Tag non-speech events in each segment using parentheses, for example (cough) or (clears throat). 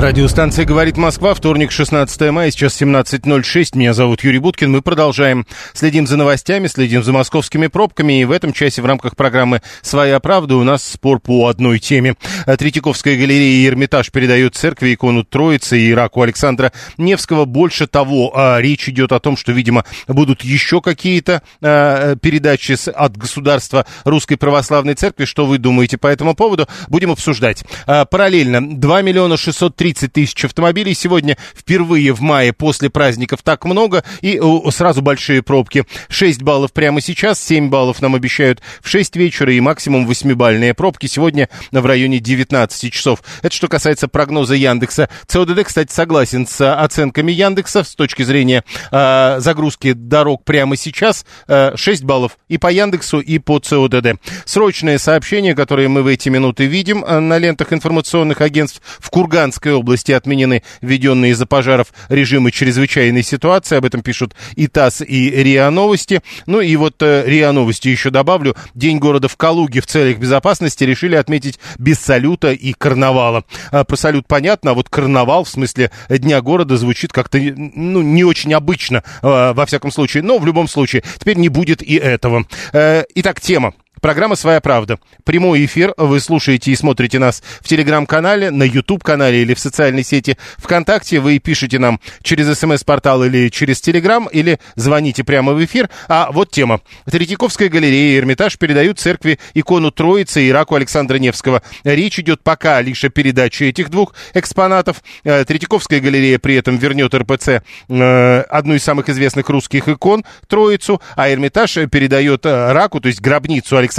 Радиостанция «Говорит Москва», вторник, 16 мая, сейчас 17.06. Меня зовут Юрий Буткин. Мы продолжаем. Следим за новостями, следим за московскими пробками. И в этом часе в рамках программы «Своя правда» у нас спор по одной теме. Третьяковская галерея и Эрмитаж передают церкви икону Троицы и Ираку Александра Невского. Больше того, а, речь идет о том, что, видимо, будут еще какие-то а, передачи от государства Русской Православной Церкви. Что вы думаете по этому поводу? Будем обсуждать. А, Параллельно 2 миллиона 630 тысяч автомобилей сегодня впервые в мае после праздников так много и сразу большие пробки. 6 баллов прямо сейчас, 7 баллов нам обещают в 6 вечера и максимум 8-бальные пробки сегодня в районе 19 часов. Это что касается прогноза Яндекса. ЦОДД, кстати, согласен с оценками Яндекса с точки зрения э, загрузки дорог прямо сейчас. Э, 6 баллов и по Яндексу, и по ЦОДД. Срочное сообщение, которое мы в эти минуты видим э, на лентах информационных агентств в Курганской области отменены введенные из-за пожаров режимы чрезвычайной ситуации. Об этом пишут и ТАСС, и РИА Новости. Ну и вот э, РИА Новости еще добавлю. День города в Калуге в целях безопасности решили отметить без салюта и карнавала. А, про салют понятно, а вот карнавал в смысле Дня города звучит как-то ну, не очень обычно, э, во всяком случае. Но в любом случае, теперь не будет и этого. Э, итак, тема. Программа «Своя правда». Прямой эфир. Вы слушаете и смотрите нас в Телеграм-канале, на YouTube-канале или в социальной сети ВКонтакте. Вы пишете нам через СМС-портал или через Телеграм, или звоните прямо в эфир. А вот тема. Третьяковская галерея и Эрмитаж передают церкви икону Троицы и Ираку Александра Невского. Речь идет пока лишь о передаче этих двух экспонатов. Э, Третьяковская галерея при этом вернет РПЦ э, одну из самых известных русских икон Троицу, а Эрмитаж передает э, Раку, то есть гробницу Александра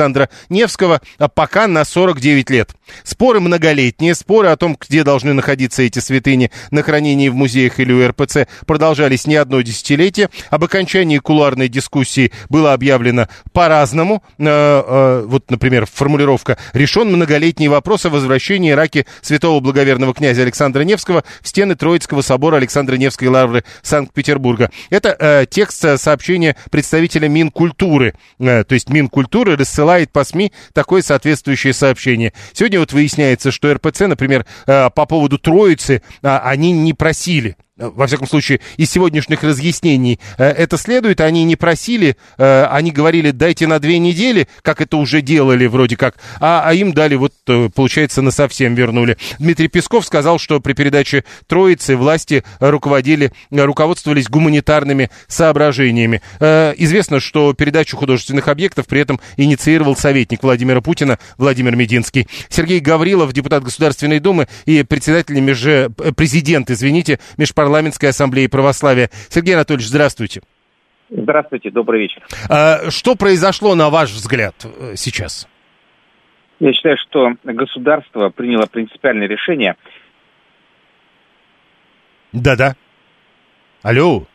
Невского, а пока на 49 лет. Споры многолетние, споры о том, где должны находиться эти святыни на хранении в музеях или у РПЦ, продолжались не одно десятилетие. Об окончании кулуарной дискуссии было объявлено по-разному. Э, э, вот, например, формулировка «Решен многолетний вопрос о возвращении Раки святого благоверного князя Александра Невского в стены Троицкого собора Александра Невской лавры Санкт-Петербурга». Это э, текст сообщения представителя Минкультуры. То есть Минкультуры рассылает по СМИ такое соответствующее сообщение. Сегодня вот выясняется, что РПЦ, например, э, по поводу Троицы, а, они не просили во всяком случае, из сегодняшних разъяснений э, это следует. Они не просили, э, они говорили, дайте на две недели, как это уже делали вроде как, а, а им дали, вот, э, получается, на совсем вернули. Дмитрий Песков сказал, что при передаче Троицы власти руководили, э, руководствовались гуманитарными соображениями. Э, Известно, что передачу художественных объектов при этом инициировал советник Владимира Путина Владимир Мединский. Сергей Гаврилов, депутат Государственной Думы и председатель меж... э, президент, извините, Межпарламентской ассамблеи православия. Сергей Анатольевич, здравствуйте. Здравствуйте, добрый вечер. А, Что произошло, на ваш взгляд, э, сейчас? Я считаю, что государство приняло принципиальное решение. Да-да. Алло.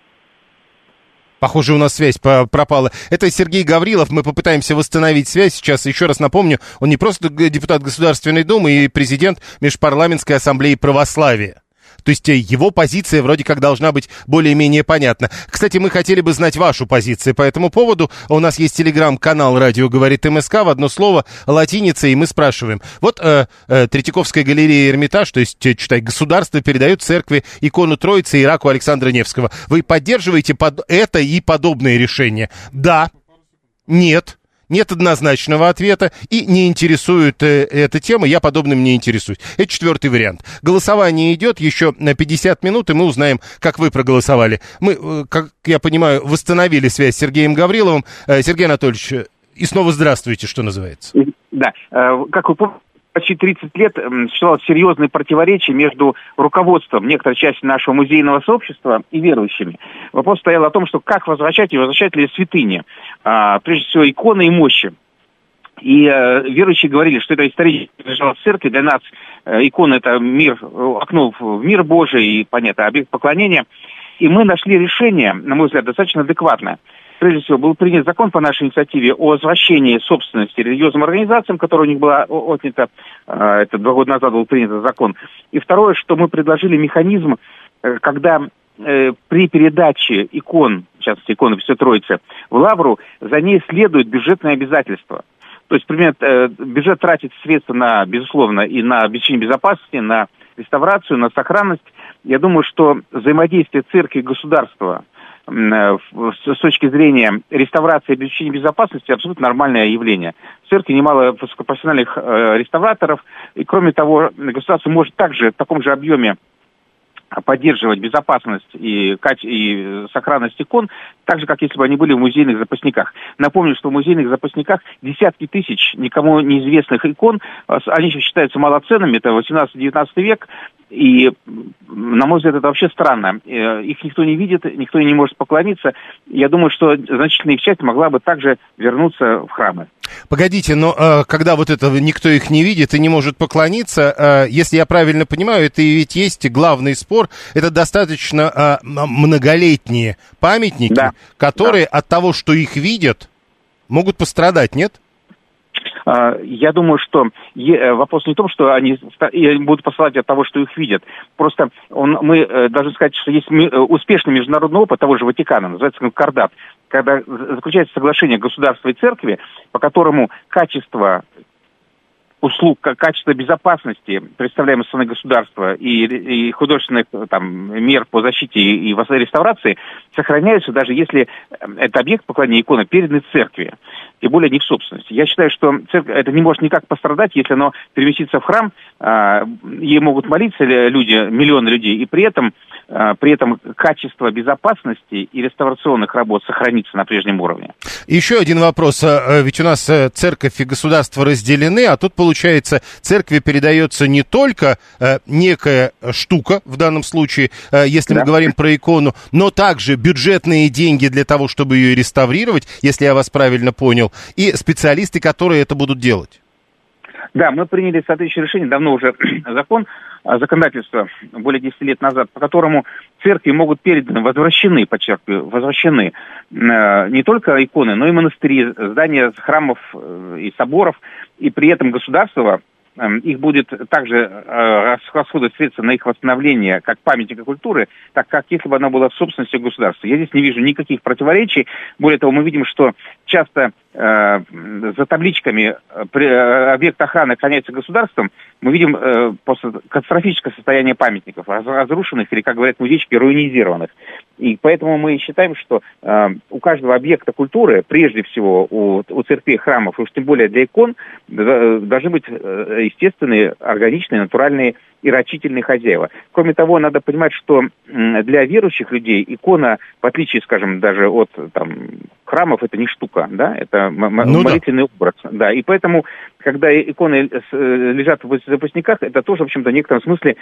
Похоже, у нас связь пропала. Это Сергей Гаврилов. Мы попытаемся восстановить связь. Сейчас еще раз напомню, он не просто депутат Государственной Думы и президент Межпарламентской ассамблеи православия. То есть э, его позиция вроде как должна быть более-менее понятна. Кстати, мы хотели бы знать вашу позицию по этому поводу. У нас есть телеграм-канал «Радио говорит МСК» в одно слово, латиница, и мы спрашиваем. Вот э, э, Третьяковская галерея Эрмитаж, то есть, э, читай, государство передает церкви икону Троицы и Ираку Александра Невского. Вы поддерживаете под это и подобные решения? Да. Нет. Нет однозначного ответа и не интересует э, эта тема, я подобным не интересуюсь. Это четвертый вариант. Голосование идет еще на 50 минут, и мы узнаем, как вы проголосовали. Мы, э, как я понимаю, восстановили связь с Сергеем Гавриловым. Э, Сергей Анатольевич, э, и снова здравствуйте, что называется. Да, э, как вы помните, почти 30 лет существовало серьезное противоречие между руководством некоторой части нашего музейного сообщества и верующими. Вопрос стоял о том, что как возвращать и возвращать ли святыни. а, прежде всего, иконы и мощи. И э, верующие говорили, что это исторически лежало в церкви. Для нас э, икона – это мир, окно в мир Божий и, понятно, объект поклонения. И мы нашли решение, на мой взгляд, достаточно адекватное. Прежде всего, был принят закон по нашей инициативе о возвращении собственности религиозным организациям, которая у них была отнята, э, это два года назад был принят закон. И второе, что мы предложили механизм, э, когда э, при передаче икон, частности иконы Все Троицы, в Лавру, за ней следует бюджетное обязательство – то есть, примерно, э, бюджет тратит средства на, безусловно, и на обеспечение безопасности, на реставрацию, на сохранность. Я думаю, что взаимодействие церкви и государства с точки зрения реставрации и обеспечения безопасности абсолютно нормальное явление. В церкви немало высокопрофессиональных э, реставраторов, и кроме того, государство может также в таком же объеме поддерживать безопасность и, и сохранность икон, так же, как если бы они были в музейных запасниках. Напомню, что в музейных запасниках десятки тысяч никому неизвестных икон, а, они еще считаются малоценными, это 18-19 век, и, на мой взгляд, это вообще странно. Э, их никто не видит, никто не может поклониться. Я думаю, что значительная их часть могла бы также вернуться в храмы. Погодите, но э, когда вот это никто их не видит и не может поклониться, э, если я правильно понимаю, это ведь есть главный спор, это достаточно э, многолетние памятники, да. которые да. от того, что их видят, могут пострадать, нет? А, я думаю, что э, вопрос не в том, что они будут посылать от того, что их видят. Просто он, мы э, должны сказать, что есть э, успешный международный опыт того же Ватикана, называется Кардат, когда заключается соглашение государства и церкви, по которому качество услуг, качество безопасности, представляемой со стороны государства и, и художественных там, мер по защите и, и реставрации сохраняются, даже если этот объект поклонения иконы передан церкви тем более не в собственности. Я считаю, что церковь, это не может никак пострадать, если оно переместится в храм, э, ей могут молиться люди, миллионы людей, и при этом, э, при этом качество безопасности и реставрационных работ сохранится на прежнем уровне. Еще один вопрос. А, ведь у нас э, церковь и государство разделены, а тут, получается, церкви передается не только э, некая штука, в данном случае, э, если да. мы говорим про икону, но также бюджетные деньги для того, чтобы ее реставрировать, если я вас правильно понял, понял, и специалисты, которые это будут делать. Да, мы приняли соответствующее решение, давно уже (clears throat) закон, а, законодательство более 10 лет назад, по которому церкви могут переданы, возвращены, подчеркиваю, возвращены э, не только иконы, но и монастыри, здания храмов э, и соборов, и при этом государство Эм, их будет также э, расходовать средства на их восстановление как памятника культуры, так как если бы она была в собственности государства. Я здесь не вижу никаких противоречий. Более того, мы видим, что часто э, за табличками э, объект охраны охраняется государством, мы видим э, просто катастрофическое состояние памятников, разрушенных или, как говорят музейщики, руинизированных. И поэтому мы считаем, что э, у каждого объекта культуры, прежде всего у, у церквей, храмов, и уж тем более для икон, должны быть э, естественные, органичные, натуральные и рачительные хозяева. Кроме того, надо понимать, что для верующих людей икона, в отличие, скажем, даже от там, храмов, это не штука, да, это ну, молитвенный да. образ. Да, и поэтому, когда иконы э, лежат в запасниках, это тоже, в общем-то, в некотором смысле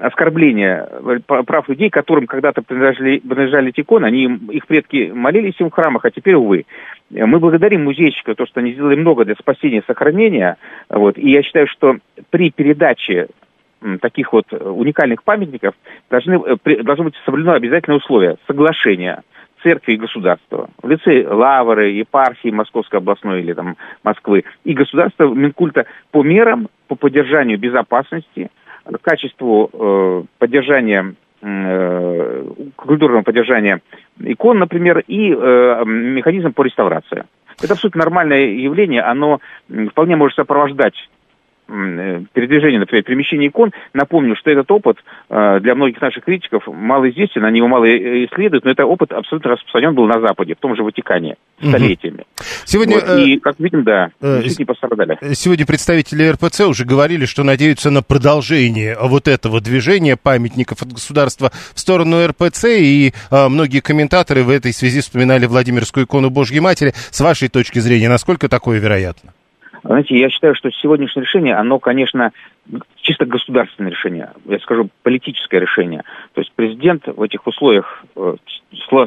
оскорбление э, прав людей, которым когда-то принадлежали, принадлежали эти иконы, они, их предки молились им в храмах, а теперь, увы. Мы благодарим музейщика, то, что они сделали много для спасения и сохранения. Вот, и я считаю, что при передаче таких вот уникальных памятников должны, э, должно быть соблюдено обязательное условие – соглашение церкви и государства. В лице Лавры, епархии Московской областной или там Москвы и государства Минкульта по мерам по поддержанию безопасности – качеству э, поддержания э, культурного поддержания икон, например, и э, механизм по реставрации. Это абсолютно нормальное явление, оно вполне может сопровождать Э, передвижение, например, перемещение икон. Напомню, что этот опыт э, для многих наших критиков мало известен, они его мало э, исследуют, но этот опыт абсолютно распространен был на Западе, в том же Ватикане, столетиями. Сегодня, вот, и, как видим, да, не пострадали. Сегодня представители РПЦ уже говорили, что надеются на продолжение вот этого движения памятников от государства в сторону РПЦ, и многие комментаторы в этой связи вспоминали Владимирскую икону Божьей Матери. С вашей точки зрения, насколько такое вероятно? Знаете, я считаю, что сегодняшнее решение, оно, конечно, чисто государственное решение, я скажу, политическое решение. То есть президент в этих условиях, э,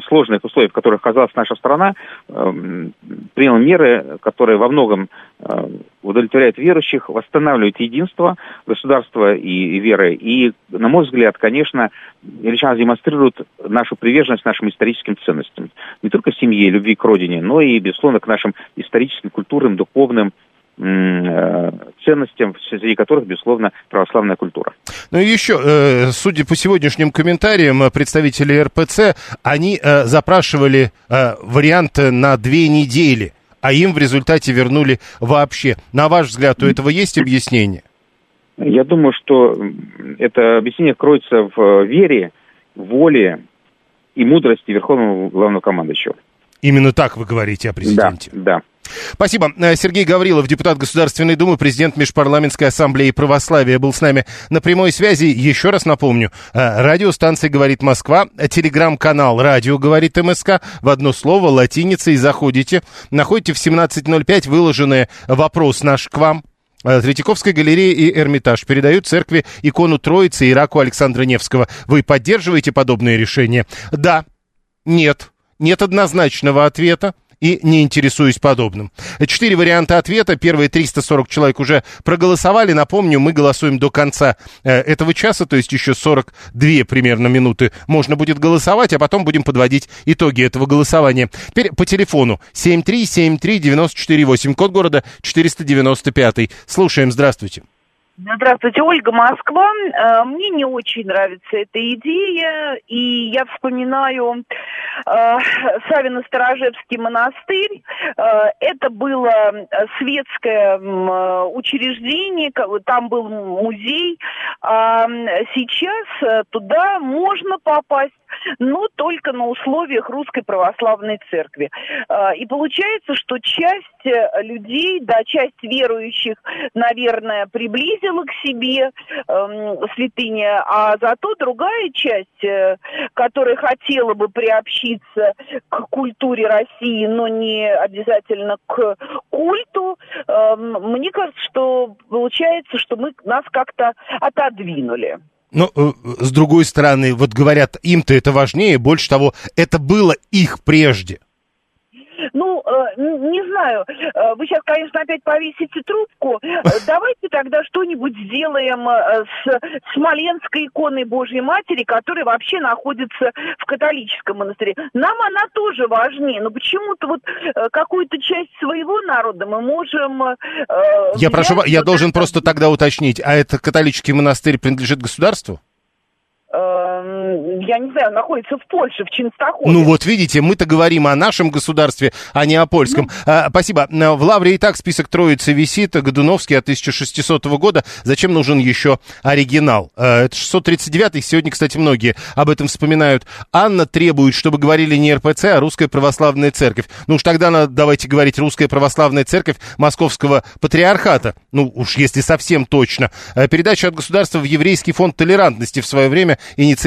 сложных условиях, в которых оказалась наша страна, эм, принял меры, которые во многом э, удовлетворяют верующих, восстанавливают единство государства и веры. И, на мой взгляд, конечно, Ильичан демонстрирует нашу приверженность нашим историческим ценностям. Не только семье, любви к родине, но и, безусловно, к нашим историческим, культурным, духовным ценностям, среди которых, безусловно, православная культура. Ну и еще, э, судя по сегодняшним комментариям представители РПЦ, они э, запрашивали вариант на две недели, а им в результате вернули вообще. На ваш взгляд, у этого есть объяснение? Я думаю, что это объяснение кроется в вере, воле и мудрости Верховного Главного Командующего. Именно так вы говорите о президенте? Да, да. Спасибо. Э, Сергей Гаврилов, депутат Государственной Думы, президент Межпарламентской ассамблеи православия, был с нами на прямой связи. Еще раз напомню, э, радиостанция «Говорит Москва», телеграм-канал «Радио говорит МСК», в одно слово, латиницей, заходите, находите в 17.05 выложенный вопрос наш к вам, э, Третьяковская галерея и Эрмитаж передают церкви икону Троицы и Ираку Александра Невского. Вы поддерживаете подобные решения? Да, нет, нет однозначного ответа и не интересуюсь подобным. Четыре варианта ответа. Первые 340 человек уже проголосовали. Напомню, мы голосуем до конца э, этого часа, то есть еще 42 примерно минуты можно будет голосовать, а потом будем подводить итоги этого голосования. Теперь по телефону 7373948, код города 495. Слушаем, здравствуйте. Здравствуйте, Ольга Москва. Э, мне не очень нравится эта идея, и я вспоминаю э, Савино-Сторожевский монастырь. Э, это было светское учреждение, там был музей. А сейчас туда можно попасть но только на условиях Русской Православной Церкви. А, и получается, что часть э, людей, да, часть верующих, наверное, приблизила к себе э, святыня, а зато другая часть, э, которая хотела бы приобщиться к культуре России, но не обязательно к культу, э, мне кажется, что получается, что мы нас как-то отодвинули. Но, э, с другой стороны, вот говорят, им-то это важнее, больше того, это было их прежде. Э, не знаю, э, вы сейчас, конечно, опять повесите трубку. Давайте тогда что-нибудь сделаем э, с Смоленской иконой Божьей Матери, которая вообще находится в католическом монастыре. Нам она тоже важнее, но почему-то вот какую-то часть своего народа мы можем... Я прошу, я должен просто тогда уточнить, а это католический монастырь принадлежит государству? Я не знаю, находится в Польше, в Чинстахове. Ну вот видите, мы-то говорим о нашем государстве, а не о польском. Ну... А, спасибо. В Лавре и так список Троицы висит, Годуновский от 1600 года. Зачем нужен еще оригинал? А, это 639 сегодня, кстати, многие об этом вспоминают. Анна требует, чтобы говорили не РПЦ, а Русская Православная Церковь. Ну уж тогда надо, давайте говорить Русская Православная Церковь Московского Патриархата. Ну уж если совсем точно. А, передача от государства в Еврейский фонд толерантности в свое время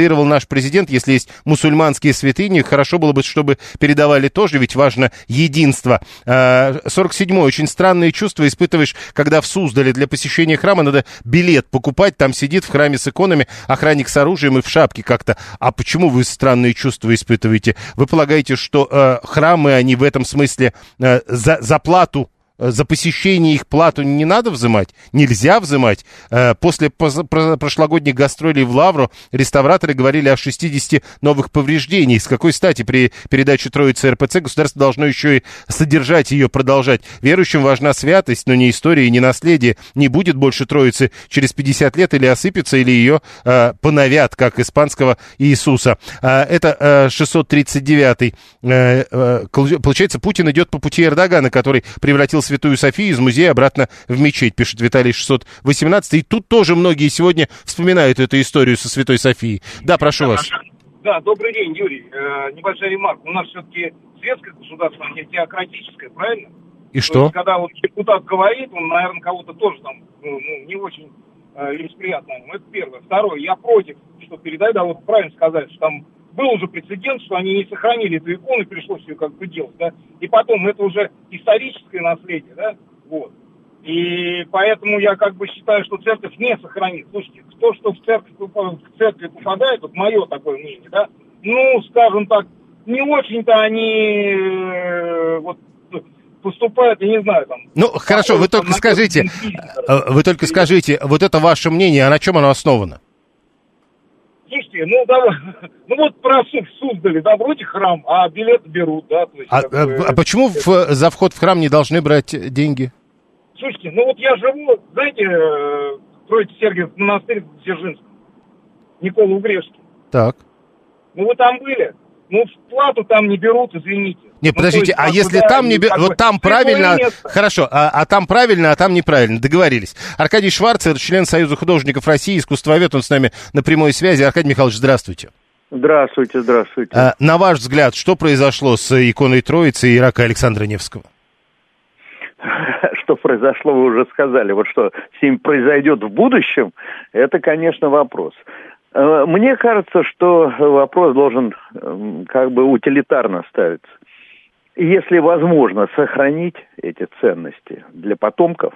инициировал наш президент. Если есть мусульманские святыни, хорошо было бы, чтобы передавали тоже, ведь важно единство. 47-й. А, Очень странные чувства испытываешь, когда в Суздале для посещения храма надо билет покупать. Там сидит в храме с иконами охранник с оружием и в шапке как-то. А почему вы странные чувства испытываете? Вы полагаете, что э, храмы, они в этом смысле э, за, за плату за посещение их плату не надо взимать, нельзя взимать. Э, после прошлогодних гастролей в Лавру реставраторы говорили о 60 новых повреждений. С какой стати при передаче Троицы РПЦ государство должно еще и содержать ее, продолжать? Верующим важна святость, но не история, не наследие. Не будет больше Троицы через 50 лет или осыпется, или ее э, поновят, как испанского Иисуса. Э, это э, 639-й. Э, э, получается, Путин идет по пути Эрдогана, который превратился Святую Софию из музея обратно в мечеть, пишет Виталий 618. И тут тоже многие сегодня вспоминают эту историю со Святой Софией. Да, прошу вас. Да, добрый день, Юрий. Э, небольшая ремарка. У нас все-таки светское государство, а не теократическое, правильно? И То что? Есть, когда вот депутат говорит, он, наверное, кого-то тоже там ну, ну не очень э, лицеприятно. Ну, это первое. Второе, я против, что передать, да, вот правильно сказать, что там был уже прецедент, что они не сохранили эту икону, пришлось ее как бы делать, да, и потом это уже историческое наследие, да, вот. И поэтому я как бы считаю, что церковь не сохранит. Слушайте, кто что в церковь, в церковь попадает, вот мое такое мнение, да, ну, скажем так, не очень-то они э, вот поступают, я не знаю, там... Ну, хорошо, вы только скажите, э, вы только скажите, вот это ваше мнение, а на чем оно основано? Слушайте, ну, давай, (laughs) ну вот про суд Суздали, да, вроде храм, а билет берут, да. То есть, а, как бы... а почему в, за вход в храм не должны брать деньги? Слушайте, ну вот я живу, знаете, э, строите Сергиев монастырь в Дзержинском, Никола Угрешский. Так. Ну вы там были? Ну, плату там не берут, извините. Не, ну, подождите, а если там не берут, вот там правильно, хорошо, а, а там правильно, а там неправильно, договорились. Аркадий Шварцер, член Союза художников России, искусствовед, он с нами на прямой связи. Аркадий Михайлович, здравствуйте. Здравствуйте, здравствуйте. А, на ваш взгляд, что произошло с иконой Троицы и Ирака Александра Невского? (laughs) Что произошло, вы уже сказали. Вот что с ним произойдет в будущем, это, конечно, вопрос. Э, мне кажется, что вопрос должен эм, как бы утилитарно ставиться. Если возможно сохранить эти ценности для потомков,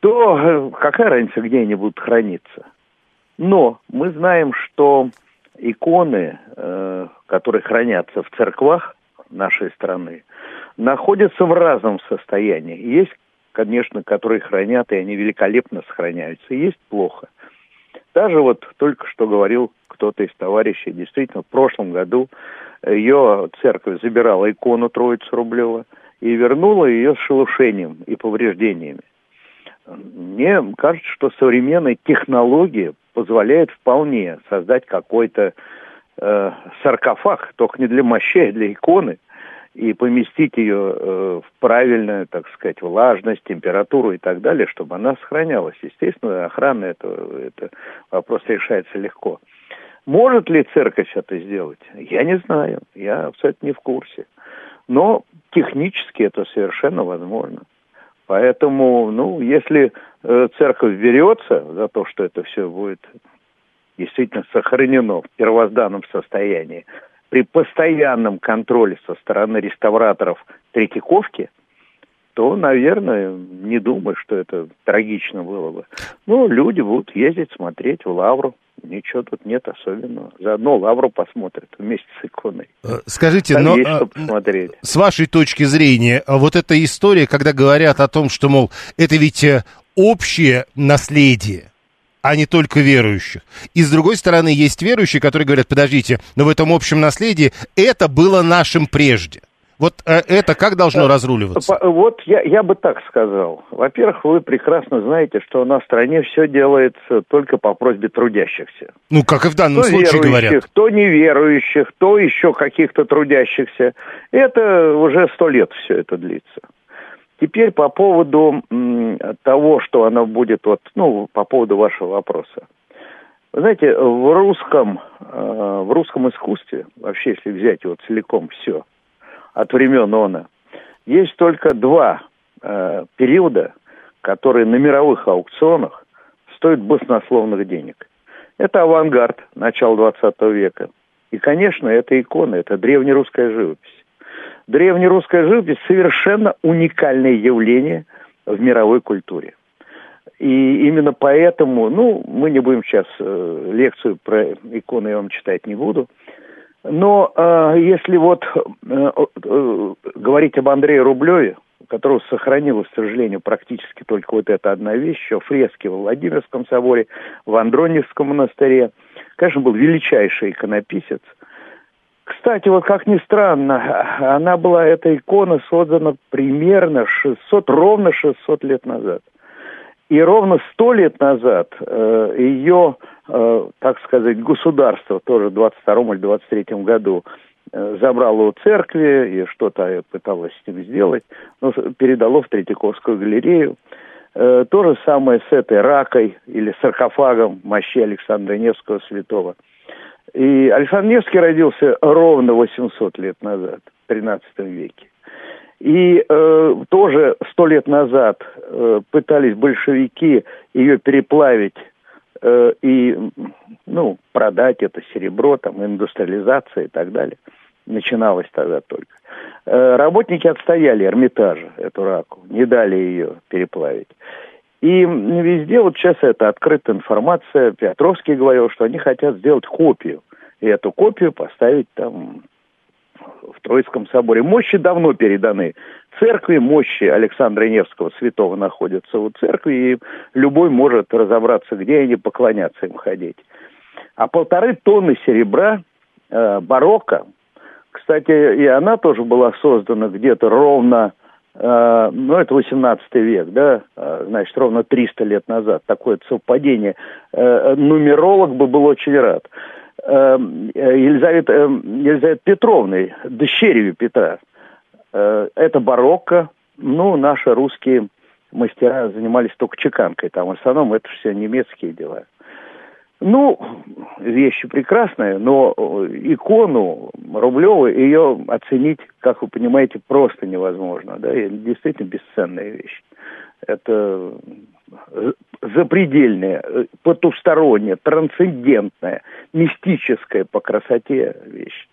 то э, какая разница, где они будут храниться? Но мы знаем, что иконы, э, которые хранятся в церквах нашей страны, находятся в разном состоянии. Есть, конечно, которые хранят, и они великолепно сохраняются. Есть плохо. Даже вот только что говорил кто-то из товарищей, действительно, в прошлом году ее церковь забирала икону Троицы Рублева и вернула ее с шелушением и повреждениями. Мне кажется, что современная технология позволяет вполне создать какой-то э, саркофаг, только не для мощей, а для иконы, и поместить ее э, в правильную, так сказать, влажность, температуру и так далее, чтобы она сохранялась. Естественно, охрана это, это вопрос решается легко. Может ли церковь это сделать? Я не знаю, я абсолютно не в курсе. Но технически это совершенно возможно. Поэтому, ну, если э, церковь берется за то, что это все будет действительно сохранено в первозданном состоянии, при постоянном контроле со стороны реставраторов Третьяковки, то, наверное, не думаю, что это трагично было бы. Ну, люди будут ездить, смотреть в Лавру. Ничего тут нет особенного. Заодно Лавру посмотрят вместе с иконой. Э, скажите, Там но есть, а, посмотреть. с вашей точки зрения, вот эта история, когда говорят о том, что, мол, это ведь э, общее наследие, а не только верующих. И с другой стороны, есть верующие, которые говорят, подождите, но в этом общем наследии это было нашим прежде. Вот э, это как должно э, разруливаться? Вот я, я бы так сказал. Во-первых, вы прекрасно знаете, что у нас в стране все делается только по просьбе трудящихся. Ну, как и в данном то случае говорят. То неверующих, то еще каких-то трудящихся. Это уже сто лет все это длится. Теперь по поводу того, что оно будет, вот, ну, по поводу вашего вопроса. Вы знаете, в русском, э, в русском искусстве, вообще, если взять его целиком все, от времен она, есть только два э, периода, которые на мировых аукционах стоят баснословных денег. Это авангард начала 20 века. И, конечно, это иконы, это древнерусская живопись древнерусская живопись совершенно уникальное явление в мировой культуре. И именно поэтому, ну, мы не будем сейчас э, лекцию про иконы я вам читать не буду, но э, если вот э, э, говорить об Андрее Рублеве, у которого сохранилась, к сожалению, практически только вот эта одна вещь, еще фрески в Владимирском соборе, в Андроневском монастыре, конечно, был величайший иконописец – кстати, вот как ни странно, она была, эта икона создана примерно 600, ровно 600 лет назад. И ровно 100 лет назад э, ее, э, так сказать, государство, тоже в 22 или 23 году, э, забрало у церкви и что-то пыталось с ним сделать, но передало в Третьяковскую галерею. Э, то же самое с этой ракой или саркофагом мощи Александра Невского святого – и Александр Невский родился ровно 800 лет назад, в 13 веке. И э, тоже сто лет назад э, пытались большевики ее переплавить э, и ну, продать это серебро, там, индустриализация и так далее. начиналось тогда только. Э, работники отстояли Эрмитажа, эту раку, не дали ее переплавить. И везде вот сейчас это открытая информация. Петровский говорил, что они хотят сделать копию. И эту копию поставить там в Троицком соборе. Мощи давно переданы церкви, мощи Александра Невского святого находятся у церкви, и любой может разобраться, где они, поклоняться им ходить. А полторы тонны серебра э, барокко, кстати, и она тоже была создана где-то ровно, ну, это 18 век, да, э, значит, ровно 300 лет назад. Такое совпадение. Э, нумеролог бы был очень рад. Э, Елизавета, э, Елизавета Петровной, дочерью Петра. Э, это барокко. Ну, наши русские мастера занимались только чеканкой. Там в основном это все немецкие дела. Ну, вещи прекрасные, но икону Рублеву ее оценить, как вы понимаете, просто невозможно. Да? И действительно бесценная вещь. Это запредельная, потусторонняя, трансцендентная, мистическая по красоте вещь.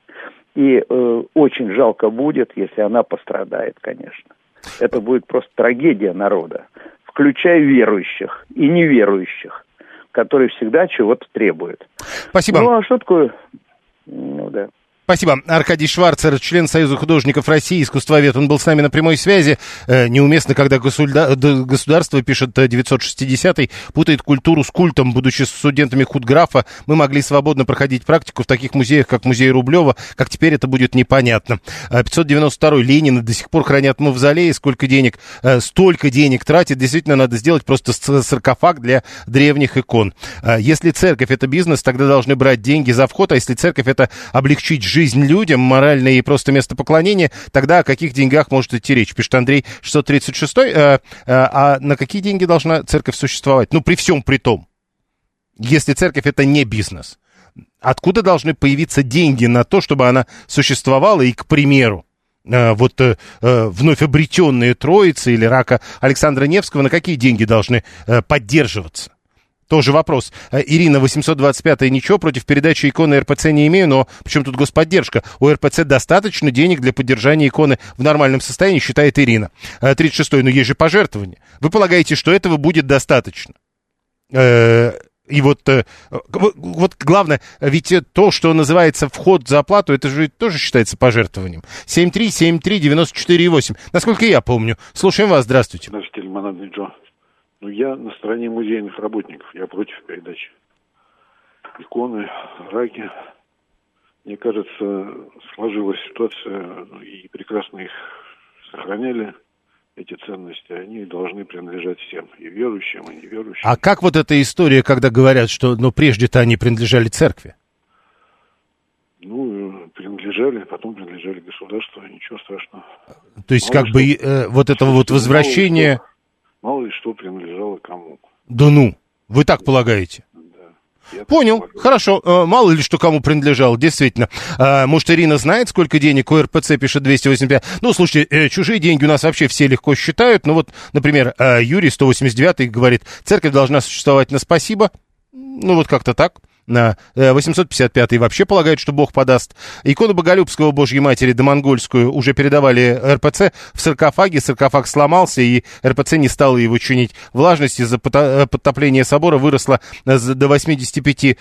И э, очень жалко будет, если она пострадает, конечно. Это будет просто трагедия народа, включая верующих и неверующих, которые всегда чего-то требуют. Спасибо. Ну, а что такое? Ну, да. Спасибо. Аркадий Шварцер, член Союза художников России, искусствовед. Он был с нами на прямой связи. Э, неуместно, когда государство, пишет 960-й, путает культуру с культом. Будучи студентами худграфа, мы могли свободно проходить практику в таких музеях, как музей Рублева. Как теперь это будет непонятно. 592-й э, Ленина до сих пор хранят мавзолеи. Сколько денег, э, столько денег тратит. Действительно, надо сделать просто саркофаг для древних икон. Если церковь это бизнес, тогда должны брать деньги за вход. А если церковь это облегчить жизнь людям, моральное и просто место поклонения, тогда о каких деньгах может идти речь? Пишет Андрей 636. Э, э, а на какие деньги должна церковь существовать? Ну, при всем при том, если церковь это не бизнес, откуда должны появиться деньги на то, чтобы она существовала и, к примеру, э, вот э, вновь обретенные Троицы или рака Александра Невского, на какие деньги должны э, поддерживаться? Тоже вопрос. Э, Ирина, 825 ничего, против передачи иконы РПЦ не имею, но причем тут господдержка? У РПЦ достаточно денег для поддержания иконы в нормальном состоянии, считает Ирина. 36-й, э, но есть же пожертвования. Вы полагаете, что этого будет достаточно? Э, и вот, вот главное, ведь то, что называется вход за оплату, это же тоже считается пожертвованием. 7373948. Насколько я помню. Слушаем вас, здравствуйте. Здравствуйте, Лимонадный Джо. Но ну, я на стороне музейных работников, я против передачи. Иконы, раки. Мне кажется, сложилась ситуация, ну, и прекрасно их сохраняли, эти ценности, они должны принадлежать всем, и верующим, и неверующим. А как вот эта история, когда говорят, что ну, прежде-то они принадлежали церкви? Ну, принадлежали, потом принадлежали государству, ничего страшного. То есть, мало как что, бы, э, вот этого вот возвращения... Мало Мало ли что принадлежало кому. Да ну, вы так полагаете? Я Понял, полагаю. хорошо. Э, мало ли что кому принадлежало, действительно. А, может, Ирина знает, сколько денег у РПЦ пишет 285? Ну, слушайте, э, чужие деньги у нас вообще все легко считают. Ну вот, например, э, Юрий 189 говорит, церковь должна существовать на спасибо. Ну вот как-то так на 855-й э, вообще полагают, что Бог подаст. Икону Боголюбского Божьей Матери домонгольскую уже передавали РПЦ в саркофаге. Саркофаг сломался, и РПЦ не стала его чинить. Влажность из-за э, подтопления собора выросла до 85%.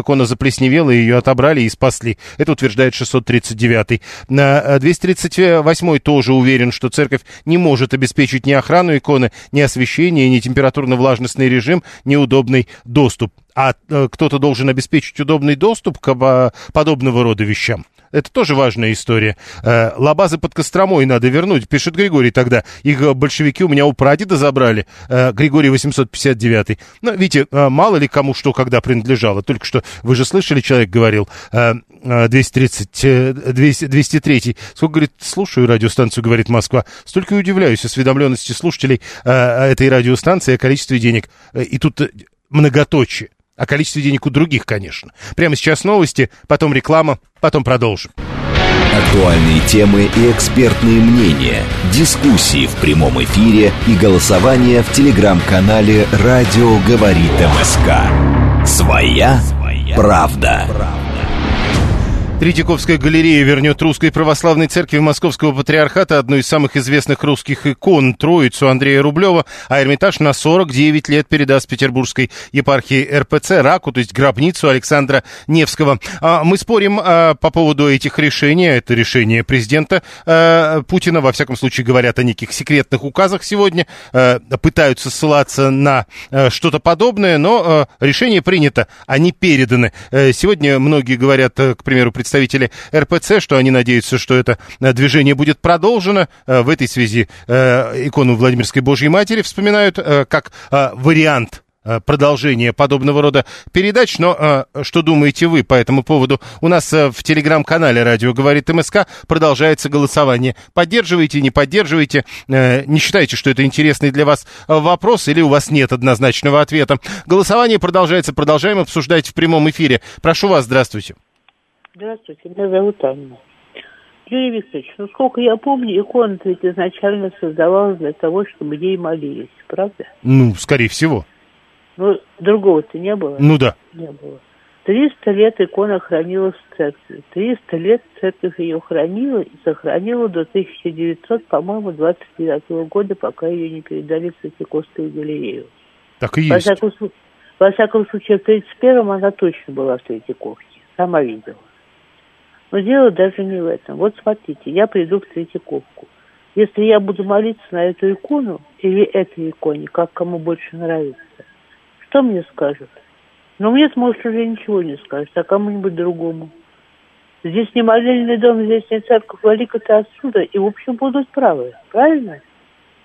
Икона заплесневела, ее отобрали и спасли. Это утверждает 639-й. На 238-й тоже уверен, что церковь не может обеспечить ни охрану иконы, ни освещение, ни температурно-влажностный режим, ни удобный доступ а э, кто-то должен обеспечить удобный доступ к э, подобного рода вещам. Это тоже важная история. Э, лабазы под Костромой надо вернуть, пишет Григорий тогда. Их э, большевики у меня у прадеда забрали. Григорий 859. Ну, видите, мало ли кому что когда принадлежало. Только что, вы же слышали, человек говорил, э, 230, 200, 203. Сколько, говорит, слушаю радиостанцию, говорит Москва. Столько и удивляюсь осведомленности слушателей этой радиостанции о количестве денег. И тут многоточие о количестве денег у других, конечно. Прямо сейчас новости, потом реклама, потом продолжим. Актуальные темы и экспертные мнения, дискуссии в прямом эфире и голосование в телеграм-канале «Радио говорит МСК». Своя, правда. Третьяковская галерея вернет Русской Православной Церкви Московского Патриархата одну из самых известных русских икон, Троицу Андрея Рублева, а Эрмитаж на 49 лет передаст Петербургской епархии РПЦ Раку, то есть гробницу Александра Невского. А, мы спорим а, по поводу этих решений. Это решение президента а, Путина. Во всяком случае, говорят о неких секретных указах сегодня. Пытаются ссылаться на что-то подобное, но решение принято, они переданы. Сегодня многие говорят, к примеру, представители представители РПЦ, что они надеются, что это э, движение будет продолжено. Э, в этой связи э, икону Владимирской Божьей Матери вспоминают как вариант продолжения подобного рода передач. Но что думаете вы по этому поводу? У нас в телеграм-канале «Радио говорит МСК» продолжается голосование. Поддерживаете, не поддерживаете? Не считаете, что это интересный для вас вопрос или у вас нет однозначного ответа? Голосование продолжается. Продолжаем обсуждать в прямом эфире. Прошу вас, здравствуйте. Здравствуйте, меня зовут Анна. Юрий Викторович, ну сколько я помню, икона ведь изначально создавалась для того, чтобы ей молились, правда? Ну, скорее всего. Ну, другого-то не было? Ну да. Не было. Триста лет икона хранилась в церкви. Триста лет церковь ее хранила и сохранила до 1900, по-моему, 29 года, пока ее не передали в Третьяковскую галерею. Так и есть. Во всяком, во всяком случае, в 31-м она точно была в Третьяковке. Сама видела. Но дело даже не в этом. Вот смотрите, я приду в Третьяковку. Если я буду молиться на эту икону или этой иконе, как кому больше нравится, что мне скажут? Ну, мне, может, уже ничего не скажут, а кому-нибудь другому. Здесь не молельный дом, здесь не церковь, валика-то отсюда, и, в общем, будут правы, правильно?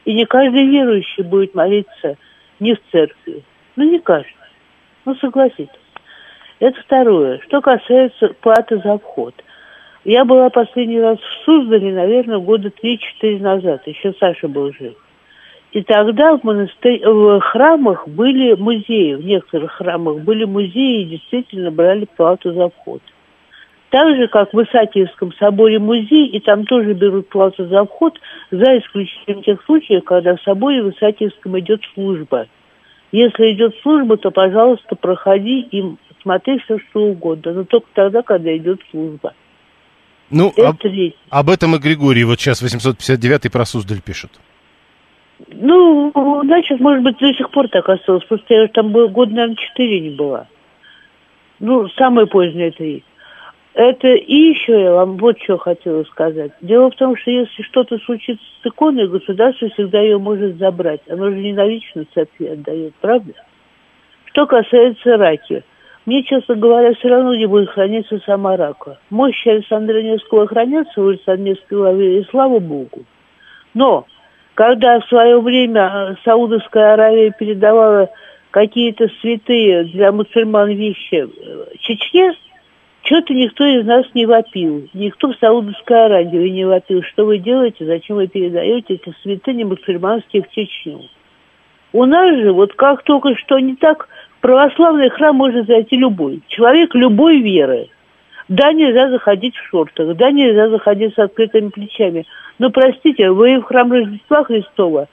И не каждый верующий будет молиться не в церкви. Ну, не каждый. Ну, согласитесь. Это второе. Что касается платы за вход – я была последний раз в Суздале, наверное, года три-четыре назад. Еще Саша был жив. И тогда в, монастырь, в храмах были музеи, в некоторых храмах были музеи и действительно брали плату за вход. Так же, как в Исаакиевском соборе музей, и там тоже берут плату за вход, за исключением тех случаев, когда в соборе в Исаакиевском идет служба. Если идет служба, то, пожалуйста, проходи и смотри все, что угодно, но только тогда, когда идет служба. Ну, об, об этом и Григорий вот сейчас 859-й про Суздаль пишет. Ну, значит, может быть, до сих пор так осталось. Просто я там был, год, наверное, четыре не была. Ну, самое позднее три. Это и еще я вам вот что хотела сказать. Дело в том, что если что-то случится с иконой, государство всегда ее может забрать. Оно же не на лично церкви отдает, правда? Что касается раки – мне, честно говоря, все равно не будет храниться сама рака. Мощи Александра Невского хранятся в Армейской лавре, и слава Богу. Но, когда в свое время э, Саудовская Аравия передавала какие-то святые для мусульман вещи э, Чечне, что-то никто из нас не вопил. Никто в Саудовской Аравии не вопил. Что вы делаете, зачем вы передаете эти святыни мусульманские в Чечню? У нас же, вот как только что не так, православный храм может зайти любой. Человек любой веры. Да, нельзя заходить в шортах, да, нельзя заходить с открытыми плечами. Но, простите, вы и в храм Рождества Христова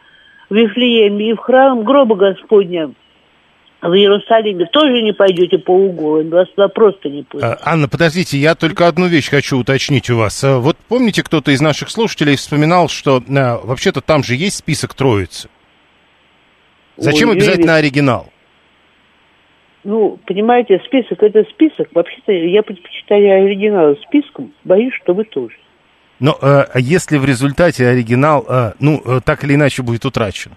в Вифлееме, и в храм гроба Господня в Иерусалиме тоже не пойдете полуголыми, вас туда просто не пустят. А, Анна, подождите, я только одну вещь хочу уточнить у вас. А, вот помните, кто-то из наших слушателей вспоминал, что а, вообще-то там же есть список Троицы? Зачем Ой, обязательно оригинал? Ну, понимаете, список это список. Вообще-то я предпочитаю оригинал списком, боюсь, что вы тоже. Но э, если в результате оригинал, э, ну, э, так или иначе будет утрачен?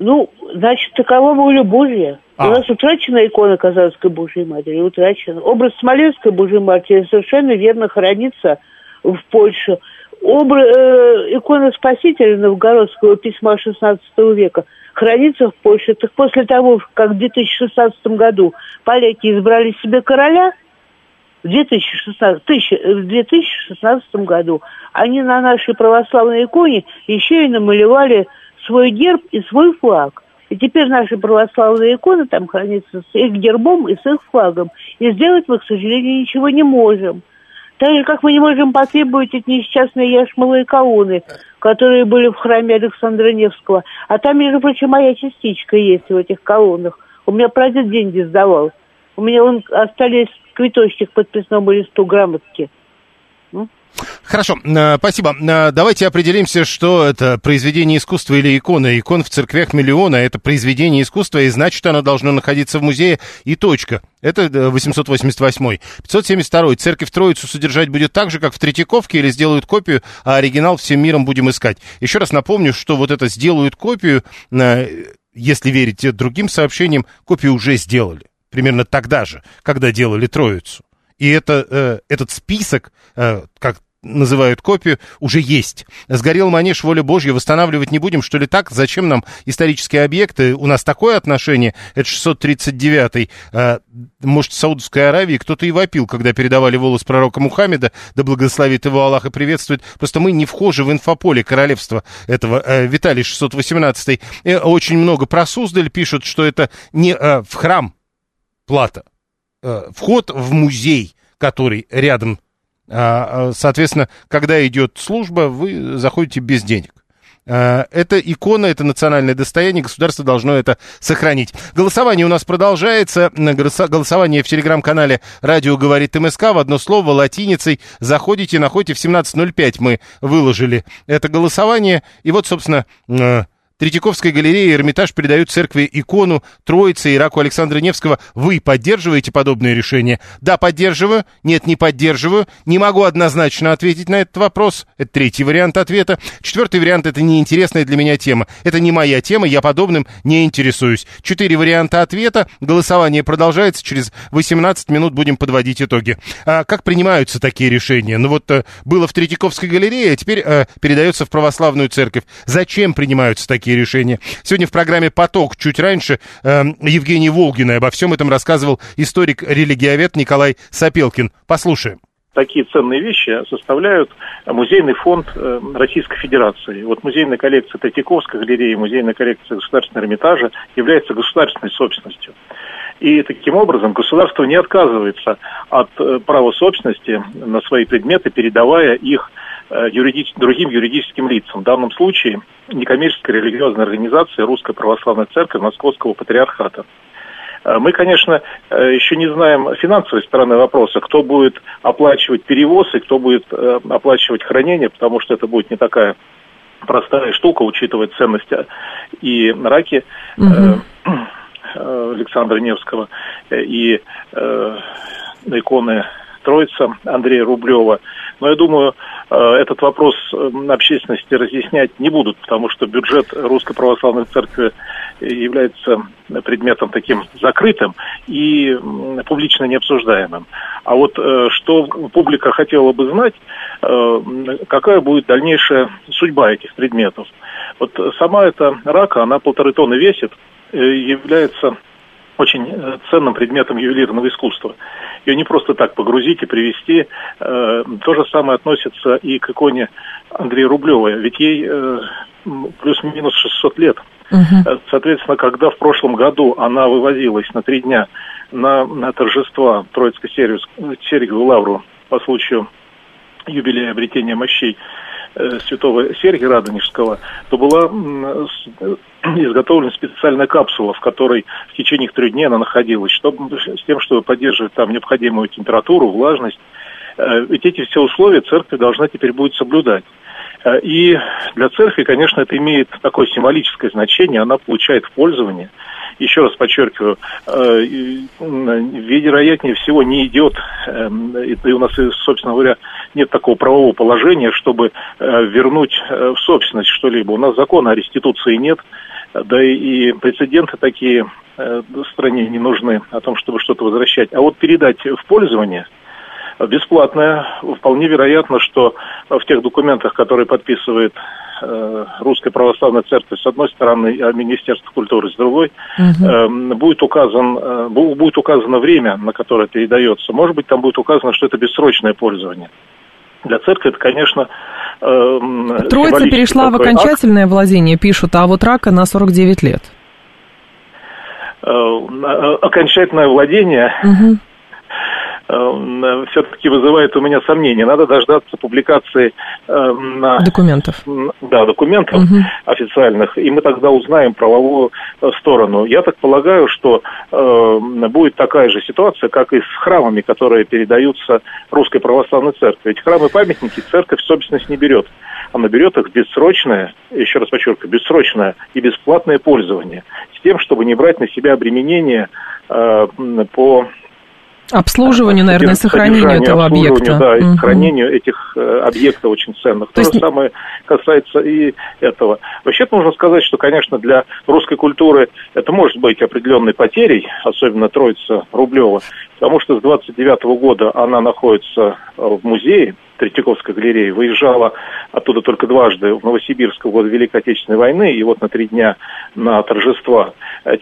Ну, значит, такова воля Божья. А. У нас утрачена икона Казанской Божьей Матери, утрачена. Образ Смоленской Божьей Матери совершенно верно хранится в Польше. Образ, э, икона Спасителя Новгородского письма XVI века – хранится в Польше. Так после того, как в 2016 году поляки избрали себе короля, в 2016, в 2016 году они на нашей православной иконе еще и намалевали свой герб и свой флаг. И теперь наши православные иконы там хранятся с их гербом и с их флагом. И сделать мы, к сожалению, ничего не можем. Так же, как мы не можем потребовать эти несчастные яшмовые колонны, которые были в храме Александра Невского. А там, между прочим, моя частичка есть в этих колоннах. У меня прадед деньги сдавал. У меня он остались квиточек подписному листу грамотки. Хорошо, э, спасибо. Э, Давайте определимся, что это произведение искусства или икона. Икон в церквях миллиона, это произведение искусства, и значит, оно должно находиться в музее, и точка. Это э, 888. 572. Церковь Троицу содержать будет так же, как в Третьяковке, или сделают копию, а оригинал всем миром будем искать. Еще раз напомню, что вот это сделают копию, э, если верить другим сообщениям, копию уже сделали. Примерно тогда же, когда делали Троицу. И это, э, этот список, э, как называют копию, уже есть. Сгорел манеж, воля Божья, восстанавливать не будем, что ли так? Зачем нам исторические объекты? У нас такое отношение, это 639-й. Э, может, в Саудовской Аравии кто-то и вопил, когда передавали волос пророка Мухаммеда, да благословит его Аллах и приветствует. Просто мы не вхожи в инфополе королевства этого. Э, Виталий 618-й. Э, очень много про Суздаль пишут, что это не в храм плата, вход в музей, который рядом а, а, Соответственно, когда идет служба, вы заходите без денег. А, Это икона, это национальное достояние, государство должно это сохранить. Голосование у нас продолжается. Голосование в телеграм-канале «Радио говорит МСК» в одно слово латиницей. Заходите, находите в 17.05 мы выложили это голосование. И вот, собственно, Третьяковская галерея и Эрмитаж передают церкви икону Троицы и Ираку Александра Невского. Вы поддерживаете подобные решения? Да, поддерживаю. Нет, не поддерживаю. Не могу однозначно ответить на этот вопрос. Это третий вариант ответа. Четвертый вариант – это неинтересная для меня тема. Это не моя тема, я подобным не интересуюсь. Четыре варианта ответа. Голосование продолжается. Через 18 минут будем подводить итоги. А как принимаются такие решения? Ну вот э, было в Третьяковской галерее, а теперь э, передается в православную церковь. Зачем принимаются такие решения? Сегодня в программе «Поток» чуть раньше э, Евгений Волгин обо всем этом рассказывал историк-религиовед Николай Сапелкин. Послушаем. Такие ценные вещи составляют музейный фонд э, Российской Федерации. Вот музейная коллекция Третьяковской галереи, музейная коллекция Государственного Эрмитажа является государственной собственностью. И таким образом государство не отказывается от э, права собственности на свои предметы, передавая их юридич- другим юридическим лицам. В данном случае некоммерческая религиозная организация Русская Православная Церковь Московского Патриархата. Э, Мы, конечно, э, еще не знаем финансовой стороны вопроса, кто будет оплачивать перевоз и кто будет э, оплачивать хранение, потому что это будет не такая простая штука, учитывая ценность э, и раки э, э, Александра Невского э, и э, иконы Троица Андрея Рублева. Но я думаю, э, этот вопрос э, общественности разъяснять не будут, потому что бюджет Русской Православной Церкви является предметом таким закрытым и публично необсуждаемым. А вот э, что публика хотела бы знать, э, какая будет дальнейшая судьба этих предметов. Вот сама эта рака, она полторы тонны весит, э, является очень э, ценным предметом ювелирного искусства. Ее не просто так погрузить и привезти. Э, То же самое относится и к иконе Андрея Рублева. Ведь ей э, плюс-минус 600 лет. Э, Соответственно, когда в прошлом году она вывозилась на три дня на, на торжества Троицкой Сереговой Лавру по случаю юбилея обретения мощей святого Сергия Радонежского, то была э, изготовлена специальная капсула, в которой в течение трех дней она находилась, чтобы, с тем, чтобы поддерживать там необходимую температуру, влажность. Э, Ведь эти все условия церковь должна теперь будет соблюдать. Э, И для церкви, конечно, это имеет такое символическое значение, она получает в пользование. Еще раз подчеркиваю, э, вероятнее всего не идет, эм, и у нас, собственно говоря, нет такого правового положения, чтобы э, вернуть э, в собственность что-либо. У нас закона о реституции нет, да и, прецеденты такие стране не нужны о том, чтобы что-то возвращать. А вот передать в пользование бесплатное, вполне вероятно, что в тех документах, которые подписывает э, Русская Православная Церковь с одной стороны, а Министерство культуры с другой, э, будет, указан, э, бу- будет указано время, на которое передается. Может быть, там будет указано, что это бессрочное пользование. Для церкви это, конечно, э, м, Троица перешла в такой акт. окончательное владение, пишут, а вот рака на 49 лет. Э, окончательное владение Мгм. Э, все-таки вызывает у меня сомнения. Надо дождаться публикации э, на... Документов. Да, документов Мгм. официальных, и мы тогда узнаем правовую э, сторону. Я так полагаю, что э, будет такая же ситуация, как и с храмами, которые передаются Русской Православной Церкви. Ведь храмы-памятники церковь в собственность не берет. Она берет их бессрочное, еще раз подчеркиваю, бессрочное и бесплатное пользование, с тем, чтобы не брать на себя обременение э, по Обслуживанию, наверное, и сохранению этого объекта. Да, и Мгм. сохранению этих э, объектов очень ценных. То, То же есть- самое касается и этого. Вообще-то нужно сказать, что, конечно, для русской культуры это может быть определенной потерей, особенно Троица Рублева, потому что с 29 года она находится э, в музее, Третьяковской галереи, выезжала оттуда только дважды в Новосибирск в год Великой Отечественной войны и вот на три дня на торжества.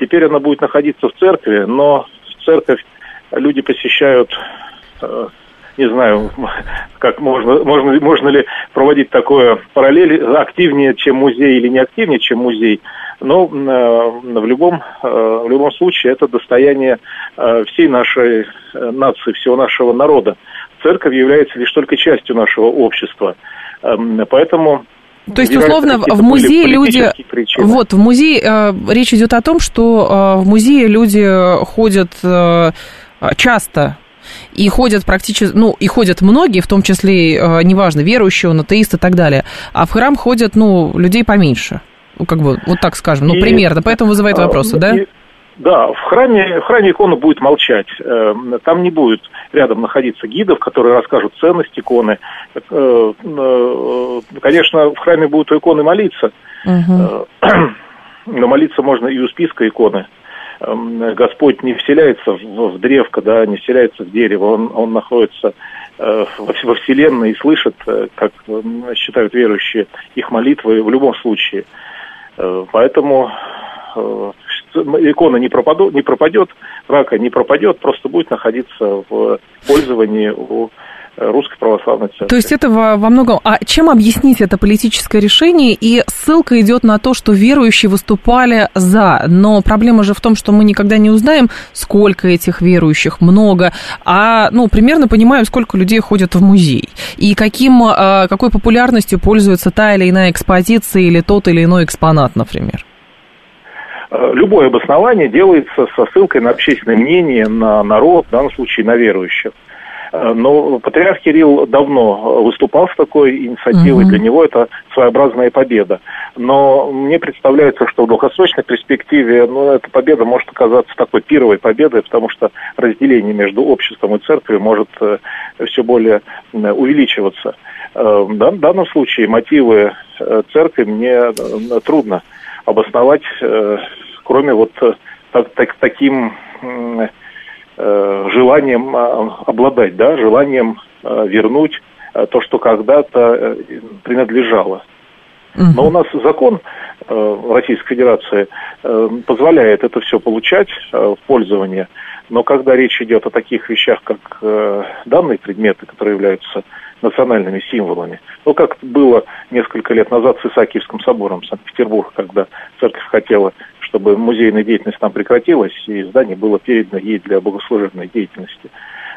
Теперь она будет находиться в церкви, но церковь люди посещают э, не знаю, (laughs) как можно, можно, можно ли проводить такое параллель активнее, чем музей или не активнее, чем музей. Но э, в, любом, э, в любом случае это достояние э, всей нашей нации, всего нашего народа. Церковь является лишь только частью нашего общества. Эм, поэтому То есть, условно, в музее люди... причины. Вот, в музее э, речь идет о том, что э, в музее люди ходят э, часто и ходят практически, ну, и ходят многие, в том числе, э, неважно, верующие, он, атеисты и так далее, а в храм ходят, ну, людей поменьше, ну, как бы, вот так скажем, ну, И, примерно, поэтому вызывает а, вопросы, да? и- да, в храме, в храме икона будет молчать. Э, Там не будет рядом находиться гидов, которые расскажут ценность иконы. Э, э, Конечно, в храме будут у иконы молиться. Э, (clears throat) но молиться можно и у списка иконы. Эм, Господь не вселяется в, в древко, да, не вселяется в дерево, он, он находится э, во, Вселенной и слышит, э, как м, считают верующие, их молитвы в любом случае. Э, Поэтому икона не, пропаду, не пропадет, рака не пропадет, просто будет находиться в пользовании у Русской Православной Церкви. То есть это во, во многом... А чем объяснить это политическое решение? И ссылка идет на то, что верующие выступали за. Но проблема же в том, что мы никогда не узнаем, сколько этих верующих, много. А, ну, примерно понимаем, сколько людей ходят в музей. И каким, а, какой популярностью пользуется та или иная экспозиция или тот или иной экспонат, например. Э, Любое обоснование делается со ссылкой на общественное мнение, на народ, в данном случае на верующих. Э, Но патриарх Кирилл давно выступал с такой инициативой, Мгм. для него это своеобразная победа. Но мне представляется, что в долгосрочной перспективе ну, эта победа может оказаться такой пировой победой, потому что разделение между обществом и церковью может все более э, увеличиваться. Э, В дан- в данном случае мотивы э, церкви мне э, трудно обосновать, э, кроме вот э, так- так- таким э, желанием э, обладать, да, желанием э, вернуть э, то, что когда-то э, принадлежало. Но у нас закон э, Российской Федерации э, позволяет это все получать э, в пользование, но когда речь идет о таких вещах, как э, данные предметы, которые являются национальными символами, ну, как было несколько лет назад с Исаакиевским собором Санкт-Петербург, когда церковь хотела, чтобы музейная деятельность там прекратилась, и здание было передано ей для богослужебной деятельности.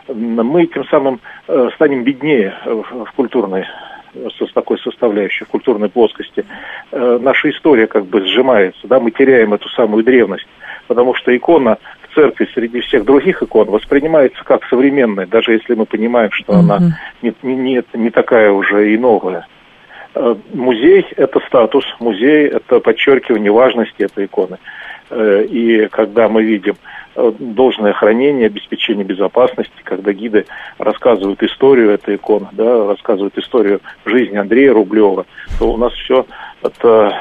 Мы тем самым э, станем беднее в, культурной с такой составляющей в культурной плоскости, э, наша история как бы сжимается, да, мы теряем эту самую древность, потому что икона в церкви среди всех других икон воспринимается как современная, даже если мы понимаем, что она не, не, не такая уже и новая. Э, Музей – это статус, музей – это подчеркивание важности этой иконы. Э, И когда мы видим э, должное хранение, обеспечение безопасности, когда гиды рассказывают историю этой иконы, да, рассказывают историю жизни Андрея Рублева, то у нас все это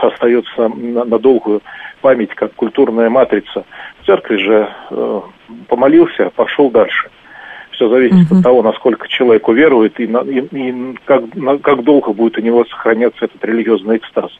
остается на, на долгую память, как культурная матрица. В церкви же э, помолился, пошел дальше. Все зависит от того, насколько человек уверует и, на- и- и как, на- как долго будет у него сохраняться этот религиозный экстаз.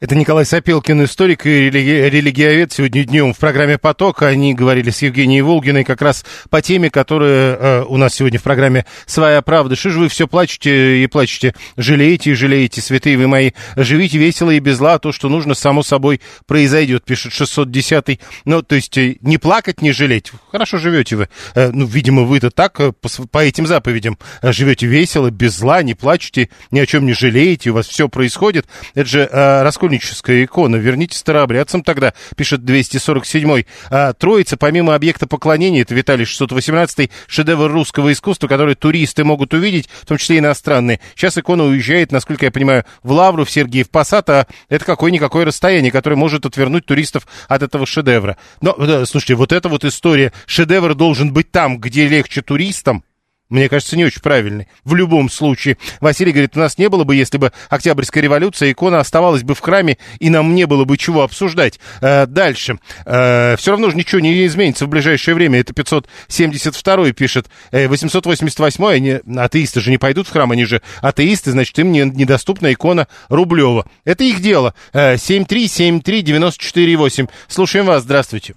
Это Николай Сапелкин, историк и религи- религиовед. Сегодня днем в программе «Поток» они говорили с Евгенией Волгиной как раз по теме, которая э, у нас сегодня в программе «Своя правда». Что же вы все плачете и плачете? Жалеете и жалеете, святые вы мои. Живите весело и без зла, то, что нужно, само собой произойдет, пишет 610-й. Ну, то есть э, не плакать, не жалеть. Хорошо живете вы. Э, ну, видимо, вы-то так э, по, по этим заповедям э, живете весело, без зла, не плачете, ни о чем не жалеете, у вас все происходит. Это же э, раскольническая икона. Верните старообрядцам тогда, пишет 247-й. А, Троица, помимо объекта поклонения, это Виталий 618-й, шедевр русского искусства, который туристы могут увидеть, в том числе иностранные. Сейчас икона уезжает, насколько я понимаю, в Лавру, в Сергиев Посад, а это какое-никакое расстояние, которое может отвернуть туристов от этого шедевра. Но, слушайте, вот эта вот история, шедевр должен быть там, где легче туристам, мне кажется, не очень правильный. В любом случае. Василий говорит, у нас не было бы, если бы Октябрьская революция, икона оставалась бы в храме, и нам не было бы чего обсуждать. Э, дальше. Э, все равно же ничего не изменится в ближайшее время. Это 572 пишет. Э, 888 они, атеисты же не пойдут в храм, они же атеисты, значит, им не, недоступна икона Рублева. Это их дело. Э, 7373948. Слушаем вас, здравствуйте.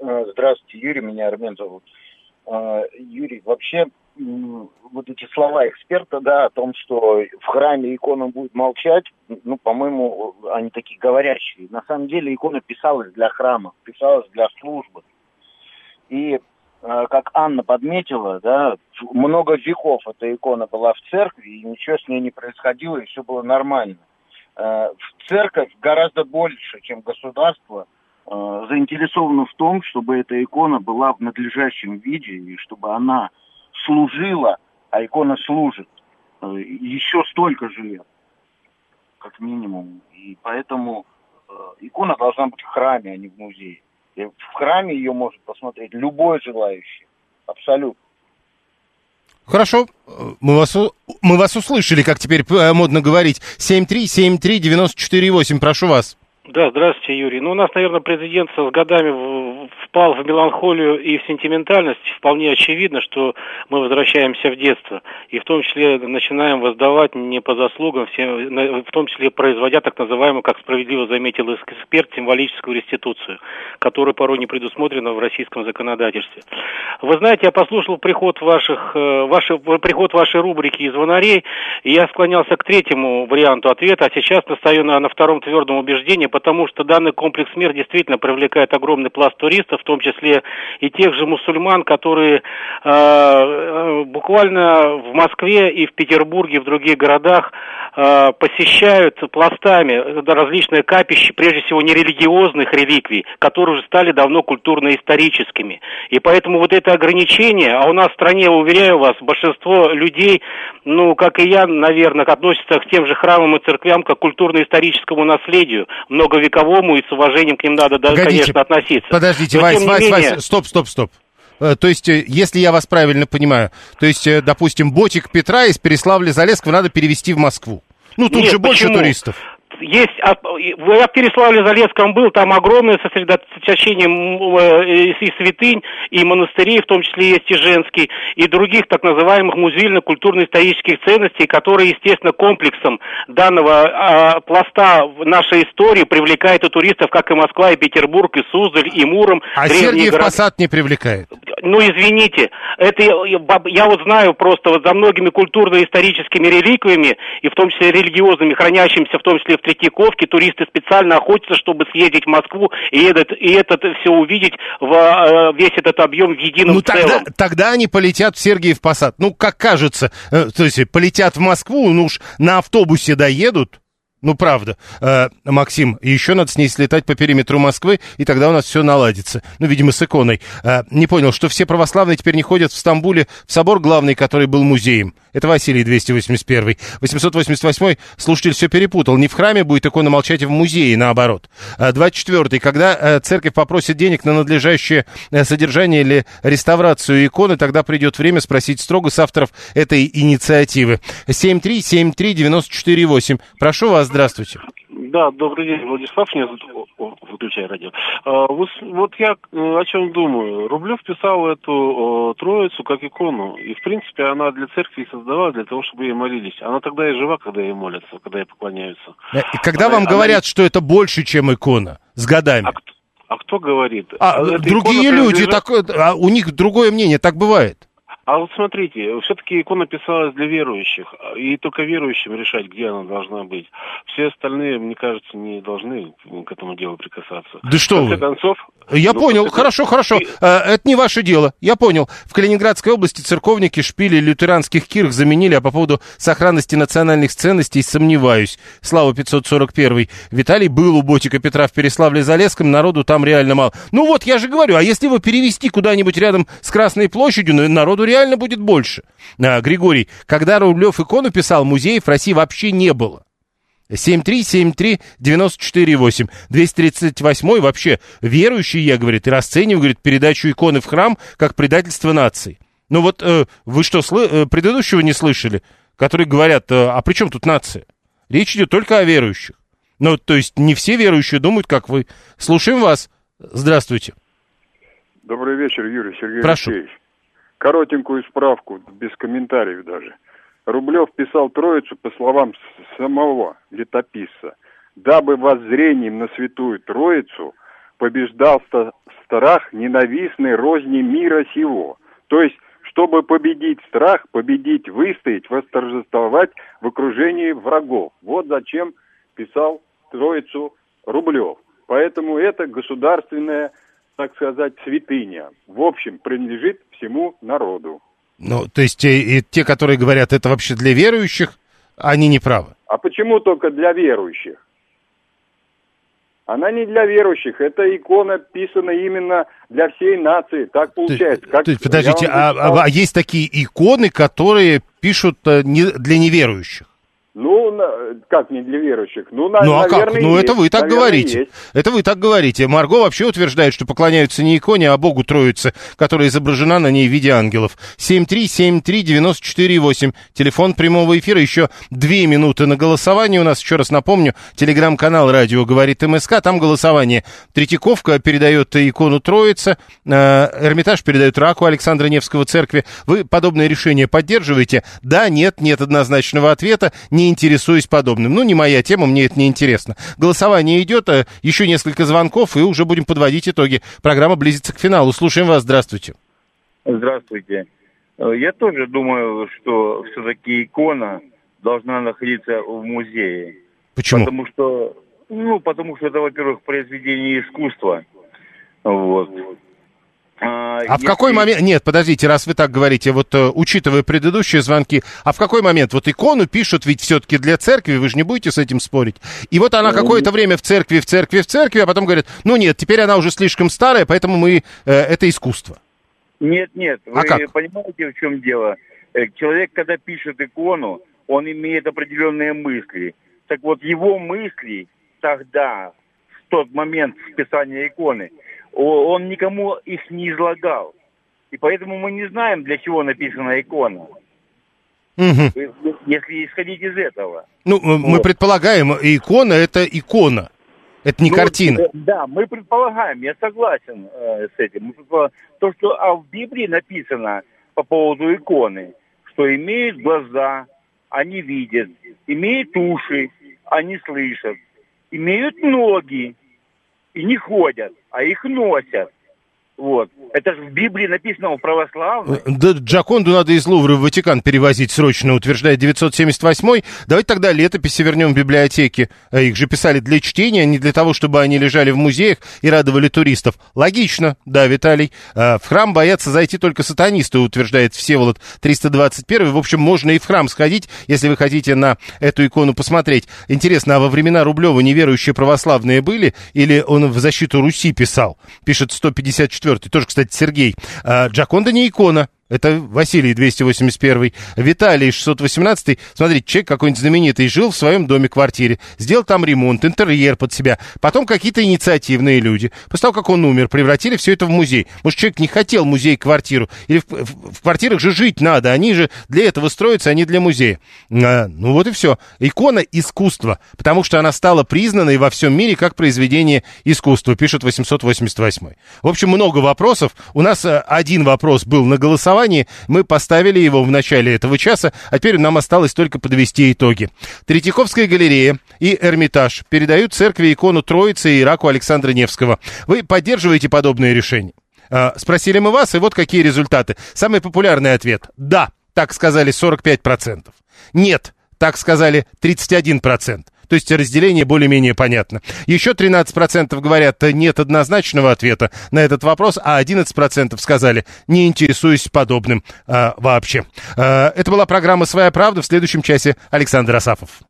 Э, Здравствуйте, Юрий, меня Армен зовут. Э, Юрий, вообще вот эти слова эксперта, да, о том, что в храме икона будет молчать, ну, по-моему, они такие говорящие. На самом деле икона писалась для храма, писалась для службы. И, э, как Анна подметила, да, много веков эта икона была в церкви, и ничего с ней не происходило, и все было нормально. Э, в церковь гораздо больше, чем государство, э, заинтересована в том, чтобы эта икона была в надлежащем виде и чтобы она служила, а икона служит э, еще столько же лет, как минимум. И поэтому э, икона должна быть в храме, а не в музее. И в храме ее может посмотреть любой желающий. Абсолютно. Хорошо, мы вас, мы вас услышали, как теперь э, модно говорить. 7373948, прошу вас. Да, здравствуйте, Юрий. Ну, у нас, наверное, президент с годами впал в меланхолию и в сентиментальность. Вполне очевидно, что мы возвращаемся в детство. И в том числе начинаем воздавать не по заслугам, все, на- в том числе производя так называемую, как справедливо заметил эксперт, символическую реституцию, которая порой не предусмотрена в российском законодательстве. Вы знаете, я послушал приход ваших, э, ваши, приход вашей рубрики из звонарей, и я склонялся к третьему варианту ответа, а сейчас настаю на, на втором твердом убеждении, потому что данный комплекс мер действительно привлекает огромный пласт туристов, в том числе и тех же мусульман, которые э, э, буквально в Москве и в Петербурге, и в других городах э, посещают пластами э, различные капища, прежде всего нерелигиозных реликвий, которые уже стали давно культурно-историческими. И поэтому вот это ограничение, а у нас в стране, уверяю вас, большинство людей, ну, как и я, наверное, относятся к тем же храмам и церквям, как к культурно-историческому наследию, многовековому, и с уважением к ним надо, Погодите, конечно, относиться. Подождите, Но, Вась, Вась, менее- Вась, стоп, стоп, стоп. Э, То есть, э, если я вас правильно понимаю, то есть, э, допустим, ботик Петра из Переславля-Залесского надо перевести в Москву. Ну, тут Нет, же больше почему? туристов. Есть, а, я в Переславле-Залесском был, там огромное сосредоточение э, и святынь, и монастырей, в том числе есть и женский, и других так называемых музейно-культурно-исторических ценностей, которые, естественно, комплексом данного а, пласта в нашей истории привлекает и туристов, как и Москва, и Петербург, и Суздаль, и Муром. А Сергиев города. Посад не привлекает. Ну, извините, это я вот знаю просто вот за многими культурно-историческими реликвиями, и в том числе религиозными, хранящимися в том числе в Третьяковке, туристы специально охотятся, чтобы съездить в Москву и этот, и этот все увидеть, в, э, весь этот объем в едином Ну, тогда, целом. тогда они полетят в Сергиев Посад. Ну, как кажется, э, то есть, полетят в Москву, ну уж на автобусе доедут. Ну, правда. Э, Максим, еще надо с ней слетать по периметру Москвы, и тогда у нас все наладится. Ну, видимо, с иконой. Э, не понял, что все православные теперь не ходят в Стамбуле в собор главный, который был музеем. Это Василий 281. 888 слушатель все перепутал. Не в храме будет икона молчать, а в музее, наоборот. Э, 24 когда э, церковь попросит денег на надлежащее э, содержание или реставрацию иконы, тогда придет время спросить строго с авторов этой инициативы. 7373948. Прошу вас, здравствуйте. Да, добрый день, Владислав о, выключай радио. А, вот, вот я э, о чем думаю. Рублев писал эту э, троицу как икону, и в принципе она для церкви создавалась для того, чтобы ей молились. Она тогда и жива, когда ей молятся, когда ей поклоняются. Э, И когда Она- вам она- говорят, что это больше, чем икона, с годами? А кто говорит? А, эта другие люди, принадлежит- так, а у них другое мнение, так бывает. А вот смотрите, все-таки икона писалась для верующих, и только верующим решать, где она должна быть. Все остальные, мне кажется, не должны к этому делу прикасаться. Да что вы. концов... Я ну, понял, хорошо, хорошо. Э, Это не ваше дело. Я понял. В Калининградской области церковники шпили лютеранских кирх заменили, а по поводу сохранности национальных ценностей сомневаюсь. Слава 541. Виталий был у ботика Петра в Переславле-Залесском, народу там реально мало. Ну вот, я же говорю, а если его перевести куда-нибудь рядом с Красной площадью, народу реально будет больше. А, Григорий, когда Рублев икону писал, музеев в России вообще не было. 7373948. 238 вообще верующий, я, говорит, и расцениваю, говорит, передачу иконы в храм как предательство нации. Ну вот э, вы что, слы- э, предыдущего не слышали, которые говорят, э, а при чем тут нация? Речь идет только о верующих. Ну, то есть не все верующие думают, как вы. Слушаем вас. Здравствуйте. Добрый вечер, Юрий Сергей Прошу. Алексеевич. Коротенькую справку, без комментариев даже. Рублев писал Троицу по словам самого летописца, дабы воззрением на святую Троицу побеждал страх ненавистной розни мира сего. То есть, чтобы победить страх, победить, выстоять, восторжествовать в окружении врагов. Вот зачем писал Троицу Рублев. Поэтому это государственная, так сказать, святыня. В общем, принадлежит всему народу. Ну, то есть э, и те, которые говорят, это вообще для верующих, они не правы. А почему только для верующих? Она не для верующих, это икона писана именно для всей нации. Так получается. Как То есть, подождите, а, а- а есть такие иконы, которые пишут э, не- для неверующих? Ну, как не для верующих? Ну, на- Ну а наверное, как? Ну есть. это вы так Наверное, говорите. есть. Это вы так говорите. Марго вообще утверждает, что поклоняются не иконе, а Богу Троице, которая изображена на ней в виде ангелов. 7373948. Телефон прямого эфира. Еще две минуты на голосование. У нас, еще раз напомню, телеграм-канал «Радио говорит МСК». Там голосование. Третьяковка передает икону Троицы. э, Эрмитаж передает раку Александра Невского церкви. Вы подобное решение поддерживаете? Да, нет, нет однозначного ответа. Не интересуюсь подобным. Ну, не моя тема, мне это не интересно. Голосование идет, э, еще несколько звонков, и уже будем подводить итоги. Программа близится к финалу. Слушаем вас. Здравствуйте. Здравствуйте. Э, Я тоже думаю, что все-таки икона должна находиться в музее. Почему? Потому что, ну, потому что это, во-первых, произведение искусства. Вот. А, А в какой момент... Нет, подождите, раз вы так говорите, вот э, учитывая предыдущие звонки, а в какой момент вот икону пишут ведь все-таки для церкви, вы же не будете с этим спорить. И вот она Ну, какое-то время в церкви, в церкви, в церкви, а потом говорят, ну нет, теперь она уже слишком старая, поэтому мы... э, это искусство. Нет, нет, А вы как? понимаете, в чем дело? Э, Человек, когда пишет икону, он имеет определенные мысли. Так вот, его мысли тогда, в тот момент списания иконы, он никому их не излагал. И поэтому мы не знаем, для чего написана икона. Э, Если исходить из этого. Ну, э, мы Вот. предполагаем, икона это икона. Это не Ну, картина. э, Да, мы предполагаем, я согласен э, с этим. То, что а в Библии написано по поводу иконы, что имеют глаза, они видят, имеют уши, они слышат, имеют ноги и не ходят, а их носят. Вот. Это же в Библии написано у православных. Да, Джаконду надо из Лувра в Ватикан перевозить срочно, утверждает 978-й. Давайте тогда летописи вернем в библиотеки. Э, Их же писали для чтения, а не для того, чтобы они лежали в музеях и радовали туристов. Логично, да, Виталий. Э, В храм боятся зайти только сатанисты, утверждает Всеволод 321. В общем, можно и в храм сходить, если вы хотите на эту икону посмотреть. Интересно, а во времена Рублева неверующие православные были? Или он в защиту Руси писал? Пишет 154 тоже, кстати, Сергей. А, Джаконда не икона. Это Василий 281, Виталий 618. Смотрите, человек какой-нибудь знаменитый жил в своем доме-квартире, сделал там ремонт, интерьер под себя. Потом какие-то инициативные люди, после того, как он умер, превратили все это в музей. Может, человек не хотел музей-квартиру, или в, в, в квартирах же жить надо, они же для этого строятся, а не для музея. А, ну вот и все. Икона искусства, потому что она стала признанной во всем мире как произведение искусства, пишет 888. В общем, много вопросов. У нас а, один вопрос был на голосование голосовании. Мы поставили его в начале этого часа, а теперь нам осталось только подвести итоги. Третьяковская галерея и Эрмитаж передают церкви икону Троицы и Ираку Александра Невского. Вы поддерживаете подобные решения? А, спросили мы вас, и вот какие результаты. Самый популярный ответ – да, так сказали 45%. Нет, так сказали 31%. То есть разделение более-менее понятно. Еще 13% говорят, нет однозначного ответа на этот вопрос, а 11% сказали, не интересуюсь подобным а, вообще. А, это была программа «Своя правда». В следующем часе Александр Асафов.